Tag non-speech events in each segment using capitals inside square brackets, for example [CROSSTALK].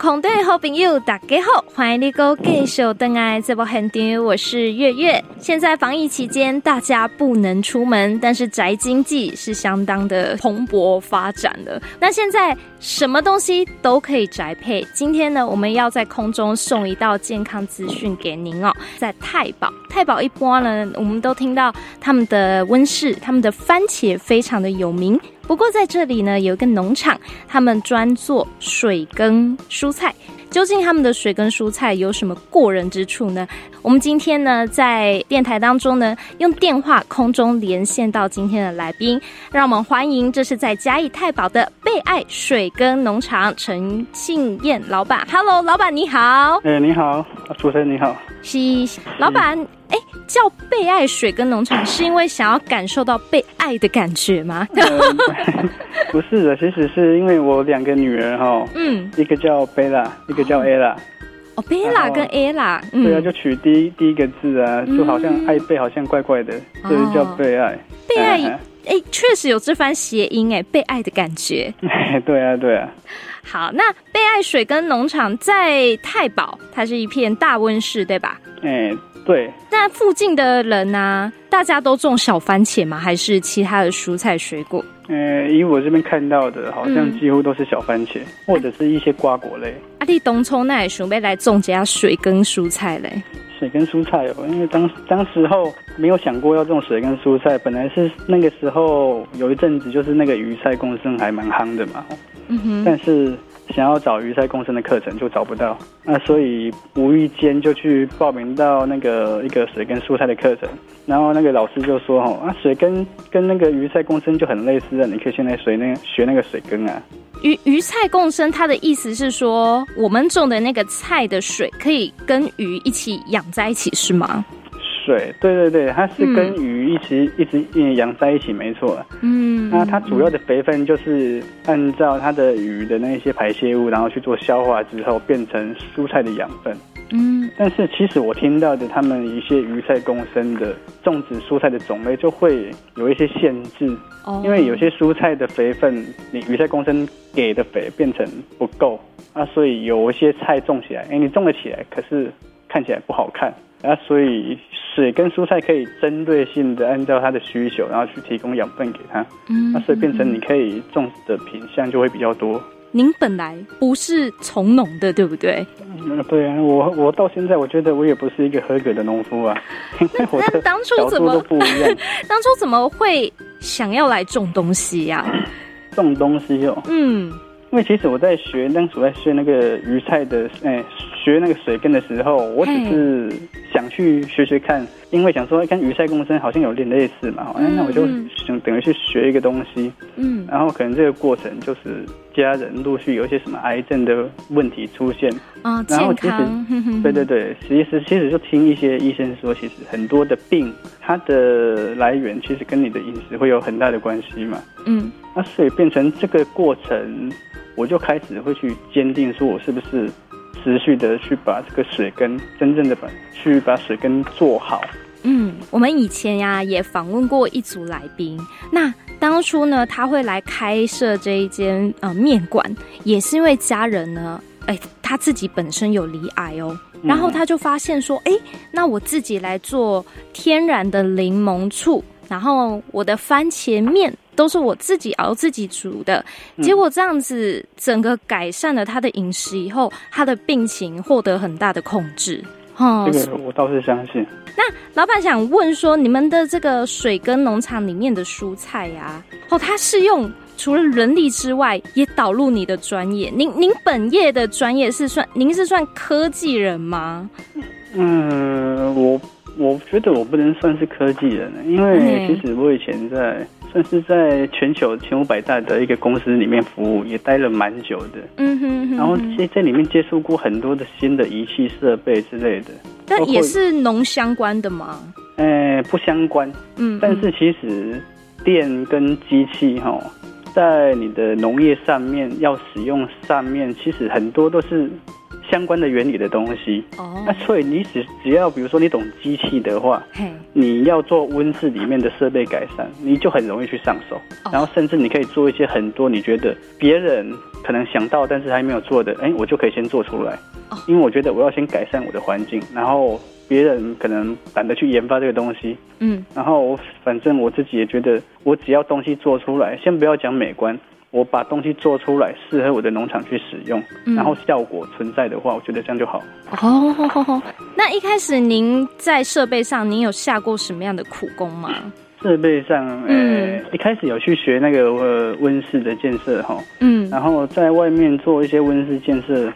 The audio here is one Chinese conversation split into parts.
空的好朋友，大家好，欢迎你哥继续登来这部现场，我是月月。现在防疫期间，大家不能出门，但是宅经济是相当的蓬勃发展的。那现在什么东西都可以宅配。今天呢，我们要在空中送一道健康资讯给您哦，在太保，太保一般呢，我们都听到他们的温室，他们的番茄非常的有名。不过在这里呢，有一个农场，他们专做水耕蔬菜。究竟他们的水耕蔬菜有什么过人之处呢？我们今天呢，在电台当中呢，用电话空中连线到今天的来宾，让我们欢迎，这是在嘉义太保的贝爱水耕农场陈庆燕老板。Hello，老板你好。哎，你好，主持人你好。是老板。哎，叫被爱水跟农场是因为想要感受到被爱的感觉吗？嗯、[LAUGHS] 不是的，其实是因为我两个女儿哈，嗯，一个叫贝拉，一个叫艾拉。哦，贝拉跟艾拉，对啊，就取第一第一个字啊，就好像爱贝，好像怪怪的，所以叫被爱。被爱，哎，确实有这番谐音哎，被爱的感觉。对啊，对啊。好，那被爱水跟农场在太保，它是一片大温室，对吧？哎。对，那附近的人呢、啊？大家都种小番茄吗？还是其他的蔬菜水果？呃，以我这边看到的，好像几乎都是小番茄，嗯、或者是一些瓜果类。阿弟东冲那也准备来种加水跟蔬菜嘞？水跟蔬菜哦，因为当当时候没有想过要种水跟蔬菜，本来是那个时候有一阵子就是那个鱼菜共生还蛮夯的嘛。嗯哼，但是。想要找鱼菜共生的课程就找不到，那所以无意间就去报名到那个一个水耕蔬菜的课程，然后那个老师就说：“哦，啊，水耕跟那个鱼菜共生就很类似啊，你可以现在水那学那个水耕啊。”鱼鱼菜共生，它的意思是说，我们种的那个菜的水可以跟鱼一起养在一起，是吗？对对对对，它是跟鱼一直、嗯、一直养在一起，没错。嗯，那它主要的肥分就是按照它的鱼的那些排泄物，然后去做消化之后，变成蔬菜的养分。嗯，但是其实我听到的，他们一些鱼菜共生的种植蔬菜的种类就会有一些限制。哦，因为有些蔬菜的肥分，你鱼菜共生给的肥变成不够啊，所以有一些菜种起来，哎，你种了起来，可是看起来不好看啊，所以。水跟蔬菜可以针对性的按照它的需求，然后去提供养分给它，嗯，那所以变成你可以种的品相就会比较多。您本来不是从农的，对不对？嗯，对啊，我我到现在我觉得我也不是一个合格的农夫啊。那那当初怎么不一样？[LAUGHS] 当初怎么会想要来种东西呀？啊？种东西哦，嗯，因为其实我在学，当时我在学那个鱼菜的，哎，学那个水根的时候，我只是。想去学学看，因为想说跟鱼菜共生好像有点类似嘛，嗯、那我就想等于去学一个东西，嗯，然后可能这个过程就是家人陆续有一些什么癌症的问题出现啊，哦、然后其实 [LAUGHS] 对对对，其实其实就听一些医生说，其实很多的病它的来源其实跟你的饮食会有很大的关系嘛，嗯，那所以变成这个过程，我就开始会去坚定说我是不是。持续的去把这个水根真正的把去把水根做好。嗯，我们以前呀也访问过一组来宾，那当初呢他会来开设这一间呃面馆，也是因为家人呢，哎，他自己本身有罹癌哦，然后他就发现说，哎，那我自己来做天然的柠檬醋，然后我的番茄面。都是我自己熬自己煮的，结果这样子整个改善了他的饮食以后，他的病情获得很大的控制。哦，这个我倒是相信。那老板想问说，你们的这个水耕农场里面的蔬菜呀，哦，它是用除了人力之外，也导入你的专业。您您本业的专业是算，您是算科技人吗？嗯，我我觉得我不能算是科技人，因为其实我以前在。算是在全球前五百大的一个公司里面服务，也待了蛮久的。嗯哼，哼，然后在在里面接触过很多的新的仪器设备之类的。但也是农相关的吗？呃，不相关。嗯，但是其实电跟机器哈，在你的农业上面要使用上面，其实很多都是。相关的原理的东西，哦，那所以你只只要比如说你懂机器的话，嘿。你要做温室里面的设备改善，你就很容易去上手，哦、然后甚至你可以做一些很多你觉得别人可能想到但是还没有做的，哎，我就可以先做出来。因为我觉得我要先改善我的环境，然后别人可能懒得去研发这个东西，嗯，然后我反正我自己也觉得，我只要东西做出来，先不要讲美观，我把东西做出来适合我的农场去使用，然后效果存在的话，我觉得这样就好。哦，那一开始您在设备上，您有下过什么样的苦功吗？设备上，呃，一开始有去学那个呃温室的建设哈，嗯，然后在外面做一些温室建设。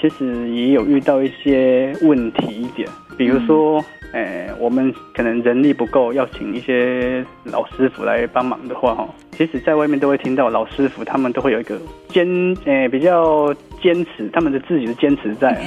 其实也有遇到一些问题一点，比如说，呃、嗯欸，我们可能人力不够，要请一些老师傅来帮忙的话，哈，其实在外面都会听到老师傅他们都会有一个坚，诶、欸，比较坚持他们的自己的坚持在，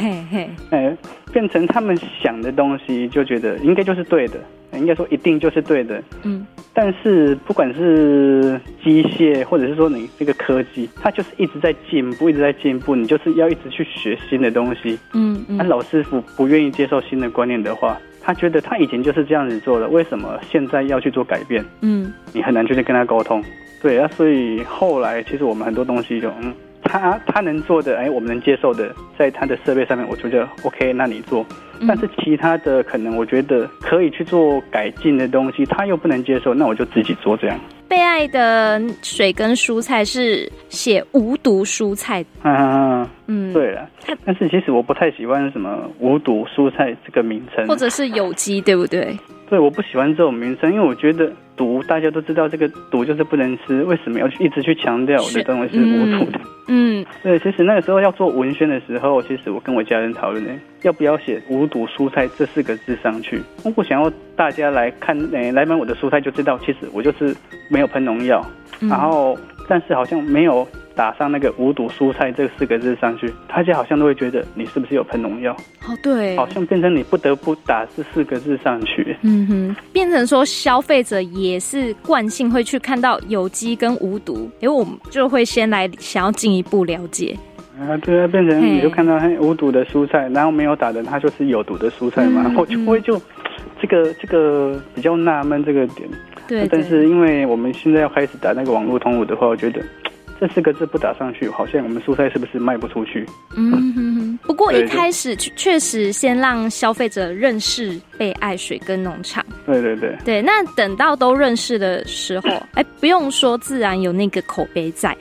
变成他们想的东西就觉得应该就是对的。应该说一定就是对的，嗯，但是不管是机械或者是说你这个科技，它就是一直在进步，一直在进步，你就是要一直去学新的东西，嗯嗯。那老师傅不愿意接受新的观念的话，他觉得他以前就是这样子做的，为什么现在要去做改变？嗯，你很难去跟他沟通，对啊，所以后来其实我们很多东西就嗯。他他能做的，哎，我们能接受的，在他的设备上面，我觉得 OK，那你做。但是其他的可能，我觉得可以去做改进的东西，他又不能接受，那我就自己做这样。贝爱的水跟蔬菜是写无毒蔬菜，嗯嗯，对了，但是其实我不太喜欢什么无毒蔬菜这个名称，或者是有机，对不对？对，我不喜欢这种名称，因为我觉得毒大家都知道，这个毒就是不能吃，为什么要去一直去强调我的东西是无毒的？嗯，[LAUGHS] 对，其实那个时候要做文宣的时候，其实我跟我家人讨论呢，要不要写“无毒蔬菜”这四个字上去？我不想要大家来看，诶，来买我的蔬菜就知道，其实我就是没有喷农药，然后但是好像没有。打上那个无毒蔬菜这四个字上去，大家好像都会觉得你是不是有喷农药？哦，对，好像变成你不得不打这四个字上去。嗯哼，变成说消费者也是惯性会去看到有机跟无毒，因为我们就会先来想要进一步了解。啊，对啊，变成你就看到嘿无毒的蔬菜，然后没有打的它就是有毒的蔬菜嘛，我、嗯、[LAUGHS] 就会就这个这个比较纳闷这个点。对，对，但是因为我们现在要开始打那个网络通路的话，我觉得。这四个字不打上去，好像我们蔬菜是不是卖不出去？嗯哼哼。不过一开始确实先让消费者认识被爱水跟农场。对对对。对，那等到都认识的时候，哎，不用说，自然有那个口碑在。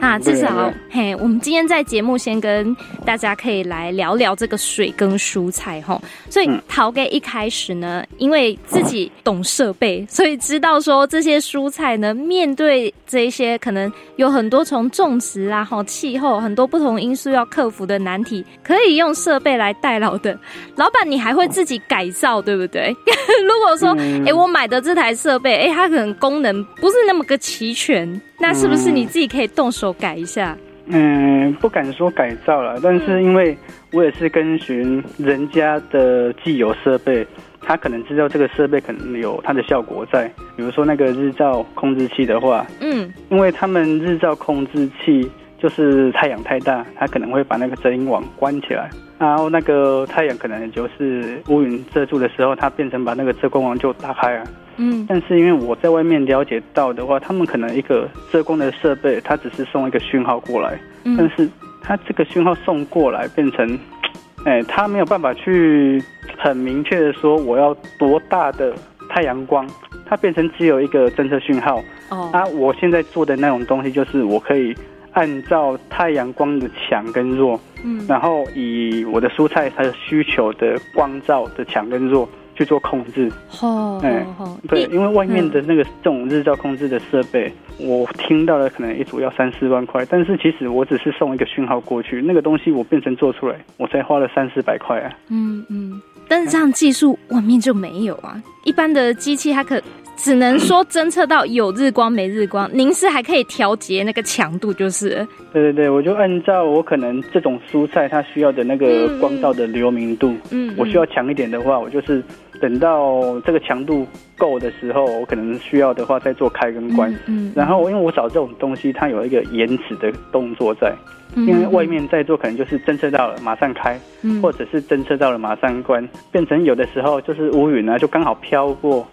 那至少嘿，我们今天在节目先跟大家可以来聊聊这个水跟蔬菜哈。所以陶给一开始呢，因为自己懂设备，所以知道说这些蔬菜呢，面对这一些可能有很多从种植啊、哈气候很多不同因素要克服的难题，可以用设备来代劳的。[LAUGHS] 老板，你还会自己改造，对不对？[LAUGHS] 如果说哎，我买的这台设备，哎，它可能功能不是那么个齐全。那是不是你自己可以动手改一下？嗯，不敢说改造了，但是因为我也是跟循人家的既有设备，他可能知道这个设备可能有它的效果在。比如说那个日照控制器的话，嗯，因为他们日照控制器就是太阳太大，它可能会把那个遮阴网关起来，然后那个太阳可能就是乌云遮住的时候，它变成把那个遮光网就打开了。嗯，但是因为我在外面了解到的话，他们可能一个遮光的设备，它只是送一个讯号过来，嗯，但是它这个讯号送过来变成，[TSK] 哎，它没有办法去很明确的说我要多大的太阳光，它变成只有一个侦测讯号。哦，啊，我现在做的那种东西就是我可以按照太阳光的强跟弱，嗯，然后以我的蔬菜它的需求的光照的强跟弱。去做控制，哦，哎，对，因为外面的那个这种日照控制的设备，我听到了可能一组要三四万块，但是其实我只是送一个讯号过去，那个东西我变成做出来，我才花了三四百块啊。嗯嗯，但是这样技术外面就没有啊，一般的机器它可。只能说侦测到有日光没日光，您是还可以调节那个强度，就是。对对对，我就按照我可能这种蔬菜它需要的那个光照的流明度，嗯，我需要强一点的话，我就是等到这个强度够的时候，我可能需要的话再做开跟关。嗯，然后因为我找这种东西，它有一个延迟的动作在，因为外面在做可能就是侦测到了马上开，或者是侦测到了马上关，变成有的时候就是乌云啊，就刚好飘过。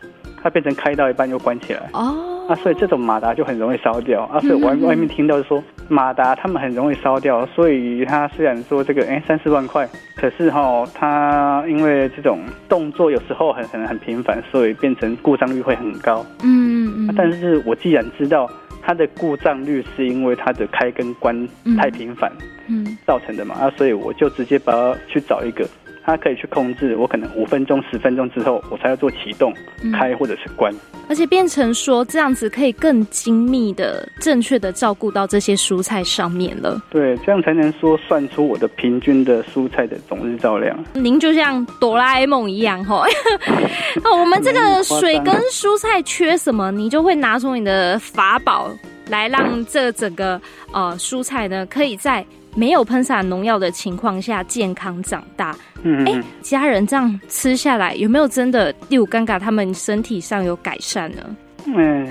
它变成开到一半又关起来哦，啊，所以这种马达就很容易烧掉啊。所以外外面听到说马达他们很容易烧掉，所以它虽然说这个哎三四万块，可是哈它因为这种动作有时候很很很频繁，所以变成故障率会很高。嗯嗯。但是我既然知道它的故障率是因为它的开跟关太频繁，嗯，造成的嘛，啊，所以我就直接把它去找一个。它可以去控制，我可能五分钟、十分钟之后，我才要做启动、开或者是关，而且变成说这样子可以更精密的、正确的照顾到这些蔬菜上面了。对，这样才能说算出我的平均的蔬菜的总日照量。您就像哆啦 A 梦一样，哈，[LAUGHS] 哦，我们这个水跟蔬菜缺什么，你就会拿出你的法宝来让这整个呃蔬菜呢，可以在。没有喷洒农药的情况下健康长大，嗯，哎，家人这样吃下来有没有真的第五尴尬他们身体上有改善呢？嗯，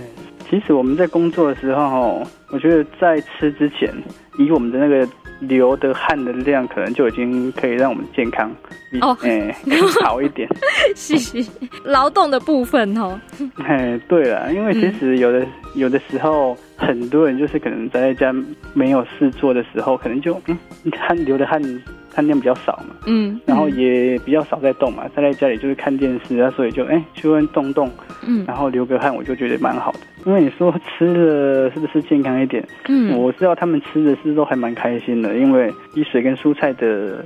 其实我们在工作的时候，我觉得在吃之前，以我们的那个流的汗的量，可能就已经可以让我们健康哦，哎，好一点。[LAUGHS] 是是，劳动的部分哦。哎，对了，因为其实有的、嗯、有的时候。很多人就是可能宅在家没有事做的时候，可能就嗯，汗流的汗汗量比较少嘛，嗯，然后也比较少在动嘛，待在家里就是看电视啊，所以就哎、欸、去问动动，嗯，然后流个汗，我就觉得蛮好的。因为你说吃的是不是健康一点？嗯，我知道他们吃的是都还蛮开心的，因为以水跟蔬菜的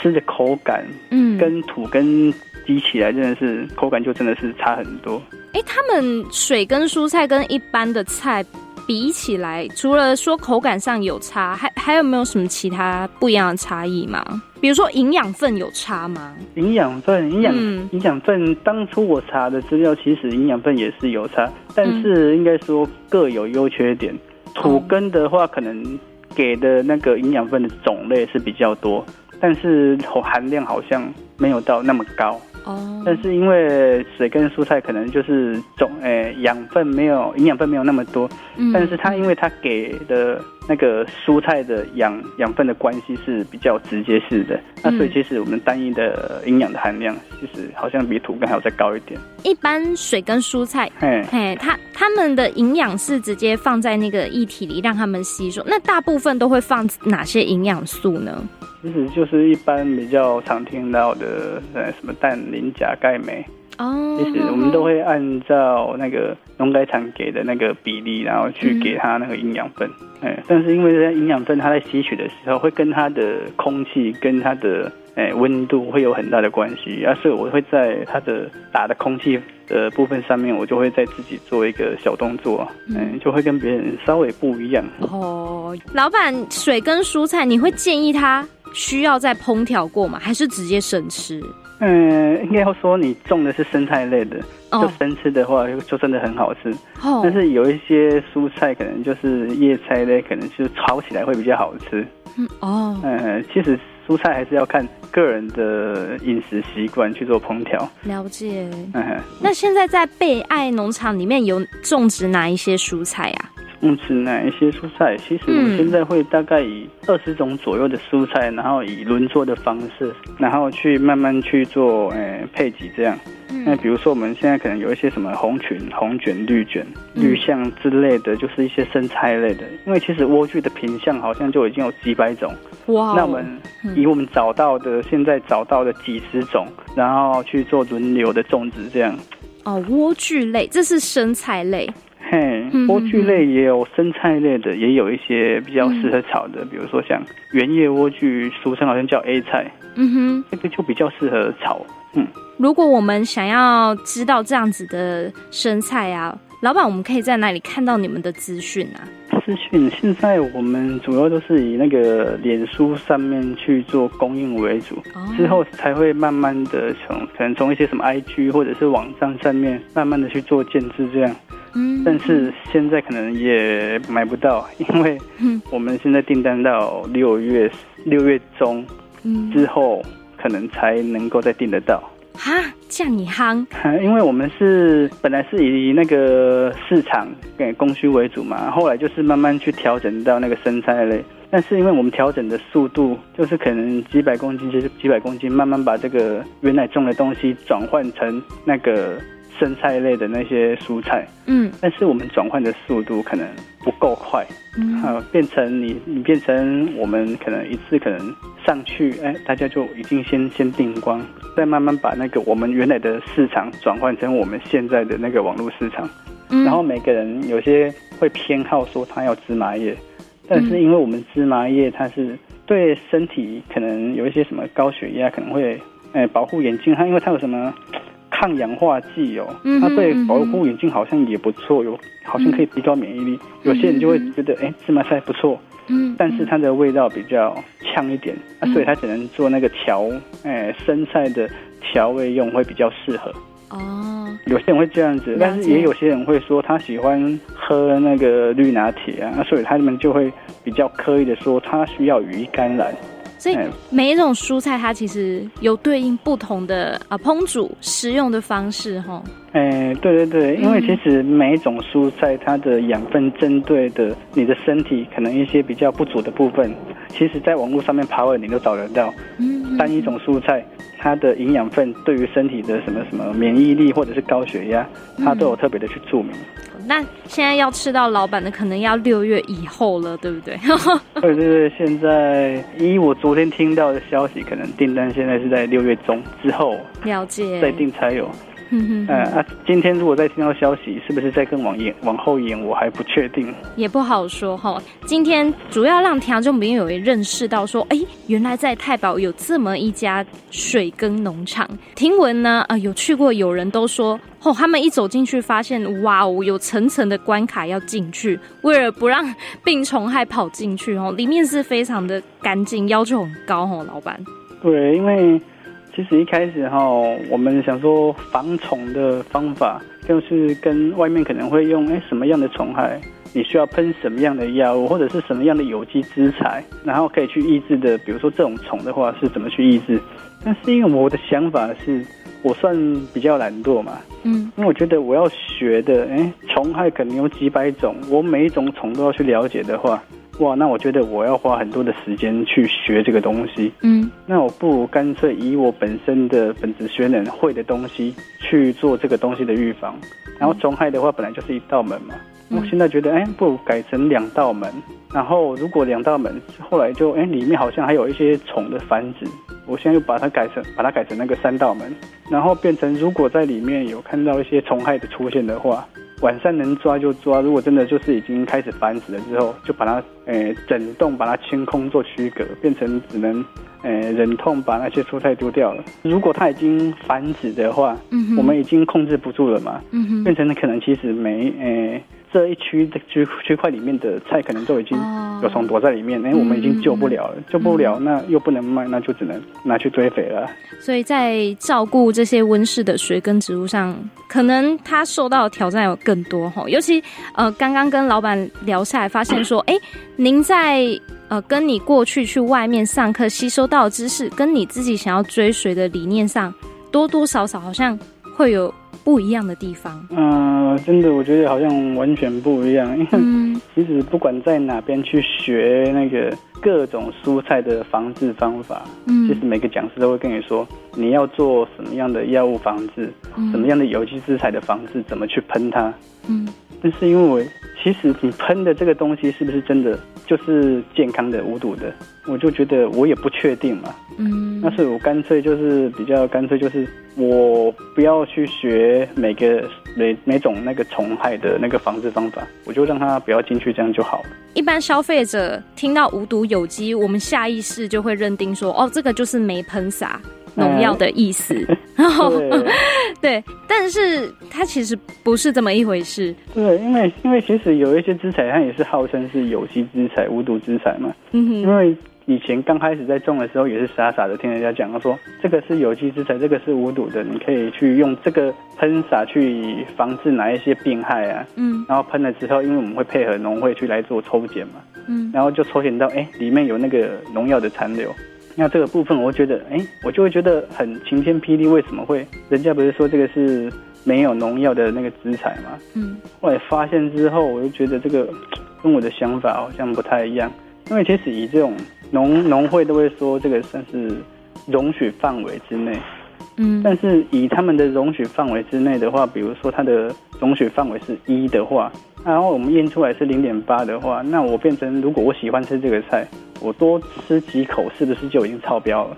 吃的口感，嗯，跟土跟比起来真的是口感就真的是差很多。哎、欸，他们水跟蔬菜跟一般的菜。比起来，除了说口感上有差，还还有没有什么其他不一样的差异吗？比如说营养分有差吗？营养分，营养营养分，当初我查的资料，其实营养分也是有差，但是应该说各有优缺点。土根的话，可能给的那个营养分的种类是比较多，但是含量好像没有到那么高。哦，但是因为水跟蔬菜可能就是种诶养分没有营养分没有那么多，嗯，但是它因为它给的那个蔬菜的养养分的关系是比较直接式的，那所以其实我们单一的营养的含量其实好像比土根还要再高一点。一般水跟蔬菜，嘿，嘿，它它们的营养是直接放在那个液体里让它们吸收，那大部分都会放哪些营养素呢？其实就是一般比较常听到的，呃，什么氮、磷、钾、钙、镁。哦。其实我们都会按照那个农改场给的那个比例，然后去给它那个营养分。哎、嗯，但是因为这些营养分，它在吸取的时候，会跟它的空气、跟它的哎温度会有很大的关系。啊，所以我会在它的打的空气的部分上面，我就会在自己做一个小动作，嗯，就会跟别人稍微不一样。哦，老板，水跟蔬菜，你会建议他？需要再烹调过吗？还是直接生吃？嗯，应该要说你种的是生菜类的，哦、就生吃的话就真的很好吃。哦、但是有一些蔬菜可能就是叶菜类，可能就炒起来会比较好吃。嗯哦，嗯，其实蔬菜还是要看个人的饮食习惯去做烹调。了解。嗯，那现在在贝爱农场里面有种植哪一些蔬菜啊？种植哪一些蔬菜？其实我现在会大概以二十种左右的蔬菜，然后以轮作的方式，然后去慢慢去做，诶、欸，配给这样。那比如说我们现在可能有一些什么红裙、红卷、绿卷、绿象之类的，就是一些生菜类的。因为其实莴苣的品相好像就已经有几百种。哇！那我们以我们找到的，现在找到的几十种，然后去做轮流的种植这样。哦，莴苣类，这是生菜类。嘿，莴苣类也有生菜类的，也有一些比较适合炒的，嗯、比如说像圆叶莴苣，俗称好像叫 A 菜，嗯哼，这个就比较适合炒。嗯，如果我们想要知道这样子的生菜啊，老板，我们可以在哪里看到你们的资讯啊？资讯现在我们主要都是以那个脸书上面去做供应为主，哦、之后才会慢慢的从可能从一些什么 IG 或者是网站上面慢慢的去做建制这样。嗯，但是现在可能也买不到，[LAUGHS] 因为我们现在订单到六月六月中之后，可能才能够再订得到。哈，这样你夯？[LAUGHS] 因为我们是本来是以那个市场给供需为主嘛，后来就是慢慢去调整到那个生菜类，但是因为我们调整的速度，就是可能几百公斤就是几百公斤，慢慢把这个原来种的东西转换成那个。生菜类的那些蔬菜，嗯，但是我们转换的速度可能不够快，嗯，啊，变成你你变成我们可能一次可能上去，哎，大家就已经先先订光，再慢慢把那个我们原来的市场转换成我们现在的那个网络市场，嗯，然后每个人有些会偏好说他要芝麻叶，但是因为我们芝麻叶它是对身体可能有一些什么高血压可能会，哎，保护眼睛，它因为它有什么？抗氧化剂哦，它对保护眼睛好像也不错，有好像可以提高免疫力。有些人就会觉得，哎，芝麻菜不错，嗯，但是它的味道比较呛一点，啊，所以它只能做那个调，哎，生菜的调味用会比较适合。哦，有些人会这样子，但是也有些人会说他喜欢喝那个绿拿铁啊，所以他们就会比较刻意的说他需要羽衣甘蓝。所以每一种蔬菜，它其实有对应不同的啊烹煮食用的方式，哈。哎，对对对，因为其实每一种蔬菜，它的养分针对的你的身体可能一些比较不足的部分，其实在网络上面爬文你都找得到。嗯，单一种蔬菜，它的营养分对于身体的什么什么免疫力或者是高血压，它都有特别的去注明。那现在要吃到老板的，可能要六月以后了，对不对？[LAUGHS] 对对对，现在依我昨天听到的消息，可能订单现在是在六月中之后，了解，再订才有。嗯嗯，啊，今天如果再听到消息，是不是再更往延往后延？我还不确定，也不好说哈。今天主要让听众朋友也认识到说，哎，原来在太保有这么一家水耕农场。听闻呢，啊、呃，有去过，有人都说，哦，他们一走进去，发现哇哦，有层层的关卡要进去，为了不让病虫害跑进去哦，里面是非常的干净，要求很高哦，老板。对，因为。其实一开始哈，我们想说防虫的方法，就是跟外面可能会用哎什么样的虫害，你需要喷什么样的药物，或者是什么样的有机资材，然后可以去抑制的。比如说这种虫的话是怎么去抑制？但是因为我的想法是，我算比较懒惰嘛，嗯，因为我觉得我要学的，哎，虫害可能有几百种，我每一种虫都要去了解的话。哇，那我觉得我要花很多的时间去学这个东西。嗯，那我不如干脆以我本身的本职学能会的东西去做这个东西的预防。然后虫害的话，本来就是一道门嘛。我现在觉得，哎，不如改成两道门。然后如果两道门后来就，哎，里面好像还有一些虫的繁殖。我现在又把它改成，把它改成那个三道门。然后变成，如果在里面有看到一些虫害的出现的话。晚上能抓就抓，如果真的就是已经开始繁殖了之后，就把它诶整栋把它清空做区隔，变成只能诶忍痛把那些蔬菜丢掉了。如果它已经繁殖的话，嗯，我们已经控制不住了嘛，嗯，变成可能其实没诶。这一区的区区块里面的菜可能都已经有虫躲在里面，哎、oh. 欸，我们已经救不了了，嗯、救不了，那又不能卖，那就只能拿去堆肥了。所以在照顾这些温室的水耕植物上，可能它受到的挑战有更多哈。尤其呃，刚刚跟老板聊下来，发现说，哎、欸，您在呃跟你过去去外面上课吸收到的知识，跟你自己想要追随的理念上，多多少少好像会有。不一样的地方，嗯、呃，真的，我觉得好像完全不一样。因为其实不管在哪边去学那个各种蔬菜的防治方法，嗯，其实每个讲师都会跟你说，你要做什么样的药物防治，嗯、什么样的有机资材的防治，怎么去喷它，嗯。但是因为我其实你喷的这个东西是不是真的就是健康的无毒的，我就觉得我也不确定嘛。嗯，那所以我干脆就是比较干脆就是我不要去学每个每每种那个虫害的那个防治方法，我就让它不要进去，这样就好了。一般消费者听到无毒有机，我们下意识就会认定说，哦，这个就是没喷洒。农药的意思，[LAUGHS] 然后对，[LAUGHS] 对，但是它其实不是这么一回事。对，因为因为其实有一些资材，它也是号称是有机资材、无毒资材嘛。嗯哼。因为以前刚开始在种的时候，也是傻傻的听人家讲，说这个是有机资材，这个是无毒的，你可以去用这个喷洒去防治哪一些病害啊。嗯。然后喷了之后，因为我们会配合农会去来做抽检嘛。嗯。然后就抽检到，哎，里面有那个农药的残留。那这个部分，我觉得，哎，我就会觉得很晴天霹雳。为什么会？人家不是说这个是没有农药的那个资材吗？嗯。后来发现之后，我就觉得这个跟我的想法好像不太一样。因为其实以这种农农会都会说，这个算是容许范围之内。嗯，但是以他们的容许范围之内的话，比如说它的容许范围是一的话，然后我们验出来是零点八的话，那我变成如果我喜欢吃这个菜，我多吃几口是不是就已经超标了？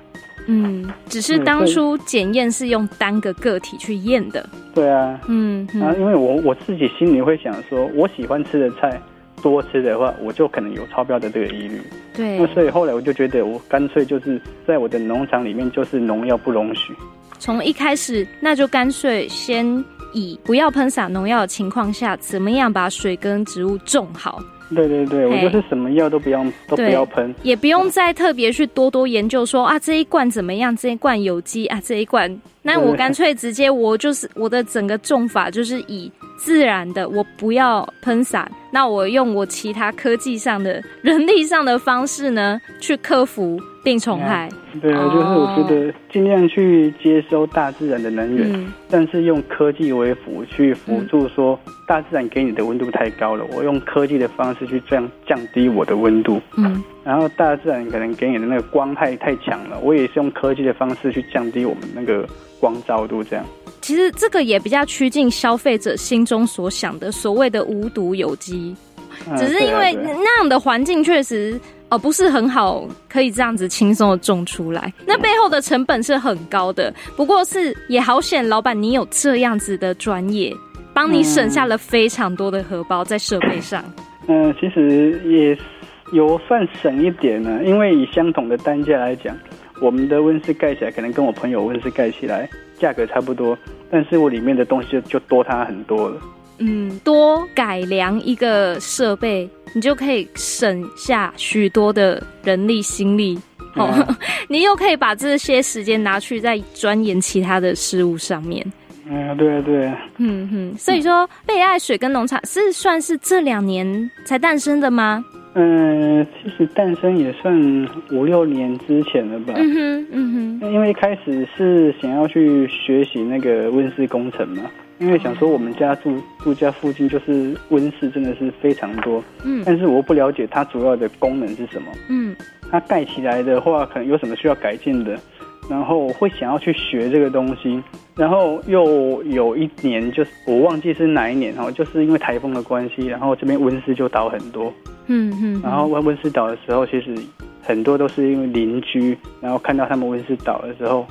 嗯，只是当初检验是用单个个体去验的。对啊，嗯，啊，因为我我自己心里会想说，我喜欢吃的菜多吃的话，我就可能有超标的这个疑虑。对，那所以后来我就觉得，我干脆就是在我的农场里面，就是农药不容许。从一开始，那就干脆先以不要喷洒农药的情况下，怎么样把水跟植物种好。对对对，我就是什么药都不要，都不要喷，也不用再特别去多多研究说啊，这一罐怎么样，这一罐有机啊，这一罐，那我干脆直接我就是我的整个种法就是以自然的，我不要喷洒，那我用我其他科技上的、人力上的方式呢，[LAUGHS] 去克服。病虫害，对啊，就是我觉得尽量去接收大自然的能源，嗯、但是用科技为辅去辅助，说大自然给你的温度太高了，我用科技的方式去这样降低我的温度。嗯，然后大自然可能给你的那个光害太强了，我也是用科技的方式去降低我们那个光照度，这样。其实这个也比较趋近消费者心中所想的所谓的无毒有机，只是因为那样的环境确实。哦，不是很好，可以这样子轻松的种出来。那背后的成本是很高的，不过是也好险，老板你有这样子的专业，帮你省下了非常多的荷包在设备上。嗯，其实也有算省一点呢，因为以相同的单价来讲，我们的温室盖起来可能跟我朋友温室盖起来价格差不多，但是我里面的东西就就多他很多了。嗯，多改良一个设备，你就可以省下许多的人力心力。哦，嗯、[LAUGHS] 你又可以把这些时间拿去在钻研其他的事物上面。嗯，对啊，对啊。嗯哼，所以说，贝爱水跟农场是算是这两年才诞生的吗？嗯，其实诞生也算五六年之前了吧。嗯哼，嗯哼。因为一开始是想要去学习那个温室工程嘛。因为想说我们家住住家附近就是温室，真的是非常多。嗯，但是我不了解它主要的功能是什么。嗯，它盖起来的话，可能有什么需要改进的，然后我会想要去学这个东西。然后又有一年，就是我忘记是哪一年哈，就是因为台风的关系，然后这边温室就倒很多。嗯嗯，然后温温室倒的时候，其实很多都是因为邻居，然后看到他们温室倒的时候。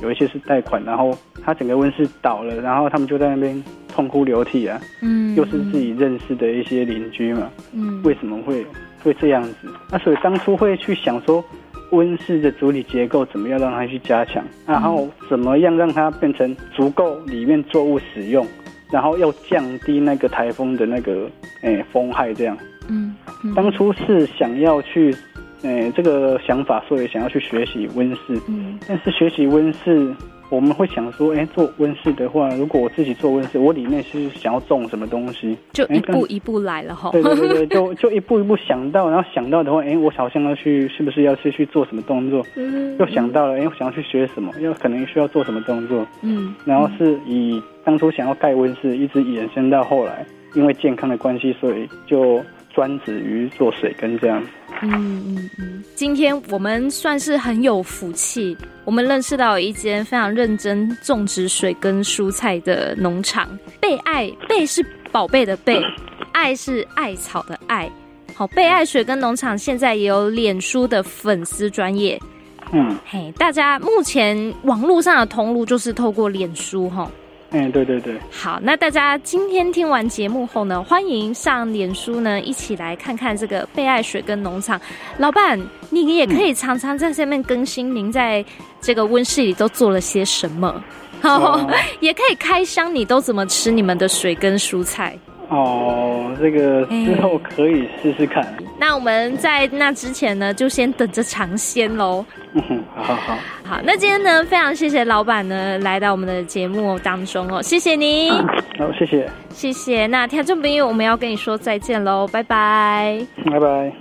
有一些是贷款，然后他整个温室倒了，然后他们就在那边痛哭流涕啊。嗯，又是自己认识的一些邻居嘛。嗯，为什么会会这样子？那所以当初会去想说，温室的主体结构怎么样让它去加强，然后怎么样让它变成足够里面作物使用，然后又降低那个台风的那个诶、欸、风害这样。嗯，嗯，当初是想要去。诶，这个想法，所以想要去学习温室。嗯，但是学习温室，我们会想说，哎，做温室的话，如果我自己做温室，我里面是想要种什么东西？就一步一步来了哈。对对对对，[LAUGHS] 就就一步一步想到，然后想到的话，哎，我好像要去，是不是要去去做什么动作？嗯，又想到了，哎，我想要去学什么？要可能需要做什么动作？嗯，然后是以当初想要盖温室，一直延伸到后来，因为健康的关系，所以就专职于做水耕这样。嗯嗯嗯，今天我们算是很有福气，我们认识到一间非常认真种植水跟蔬菜的农场。贝爱，贝是宝贝的贝，[COUGHS] 爱是艾草的爱。好，贝爱水耕农场现在也有脸书的粉丝专业。嗯，嘿，大家目前网络上的通路就是透过脸书哈。嗯，对对对。好，那大家今天听完节目后呢，欢迎上脸书呢，一起来看看这个贝爱水耕农场。老板，你也可以常常在上面更新您在这个温室里都做了些什么，哦，[LAUGHS] 也可以开箱你都怎么吃你们的水跟蔬菜。哦，这个之后可以试试看。那我们在那之前呢，就先等着尝鲜喽。嗯哼，好好好。好，那今天呢，非常谢谢老板呢来到我们的节目当中哦，谢谢你。好，谢谢。谢谢。那听众朋友，我们要跟你说再见喽，拜拜。拜拜。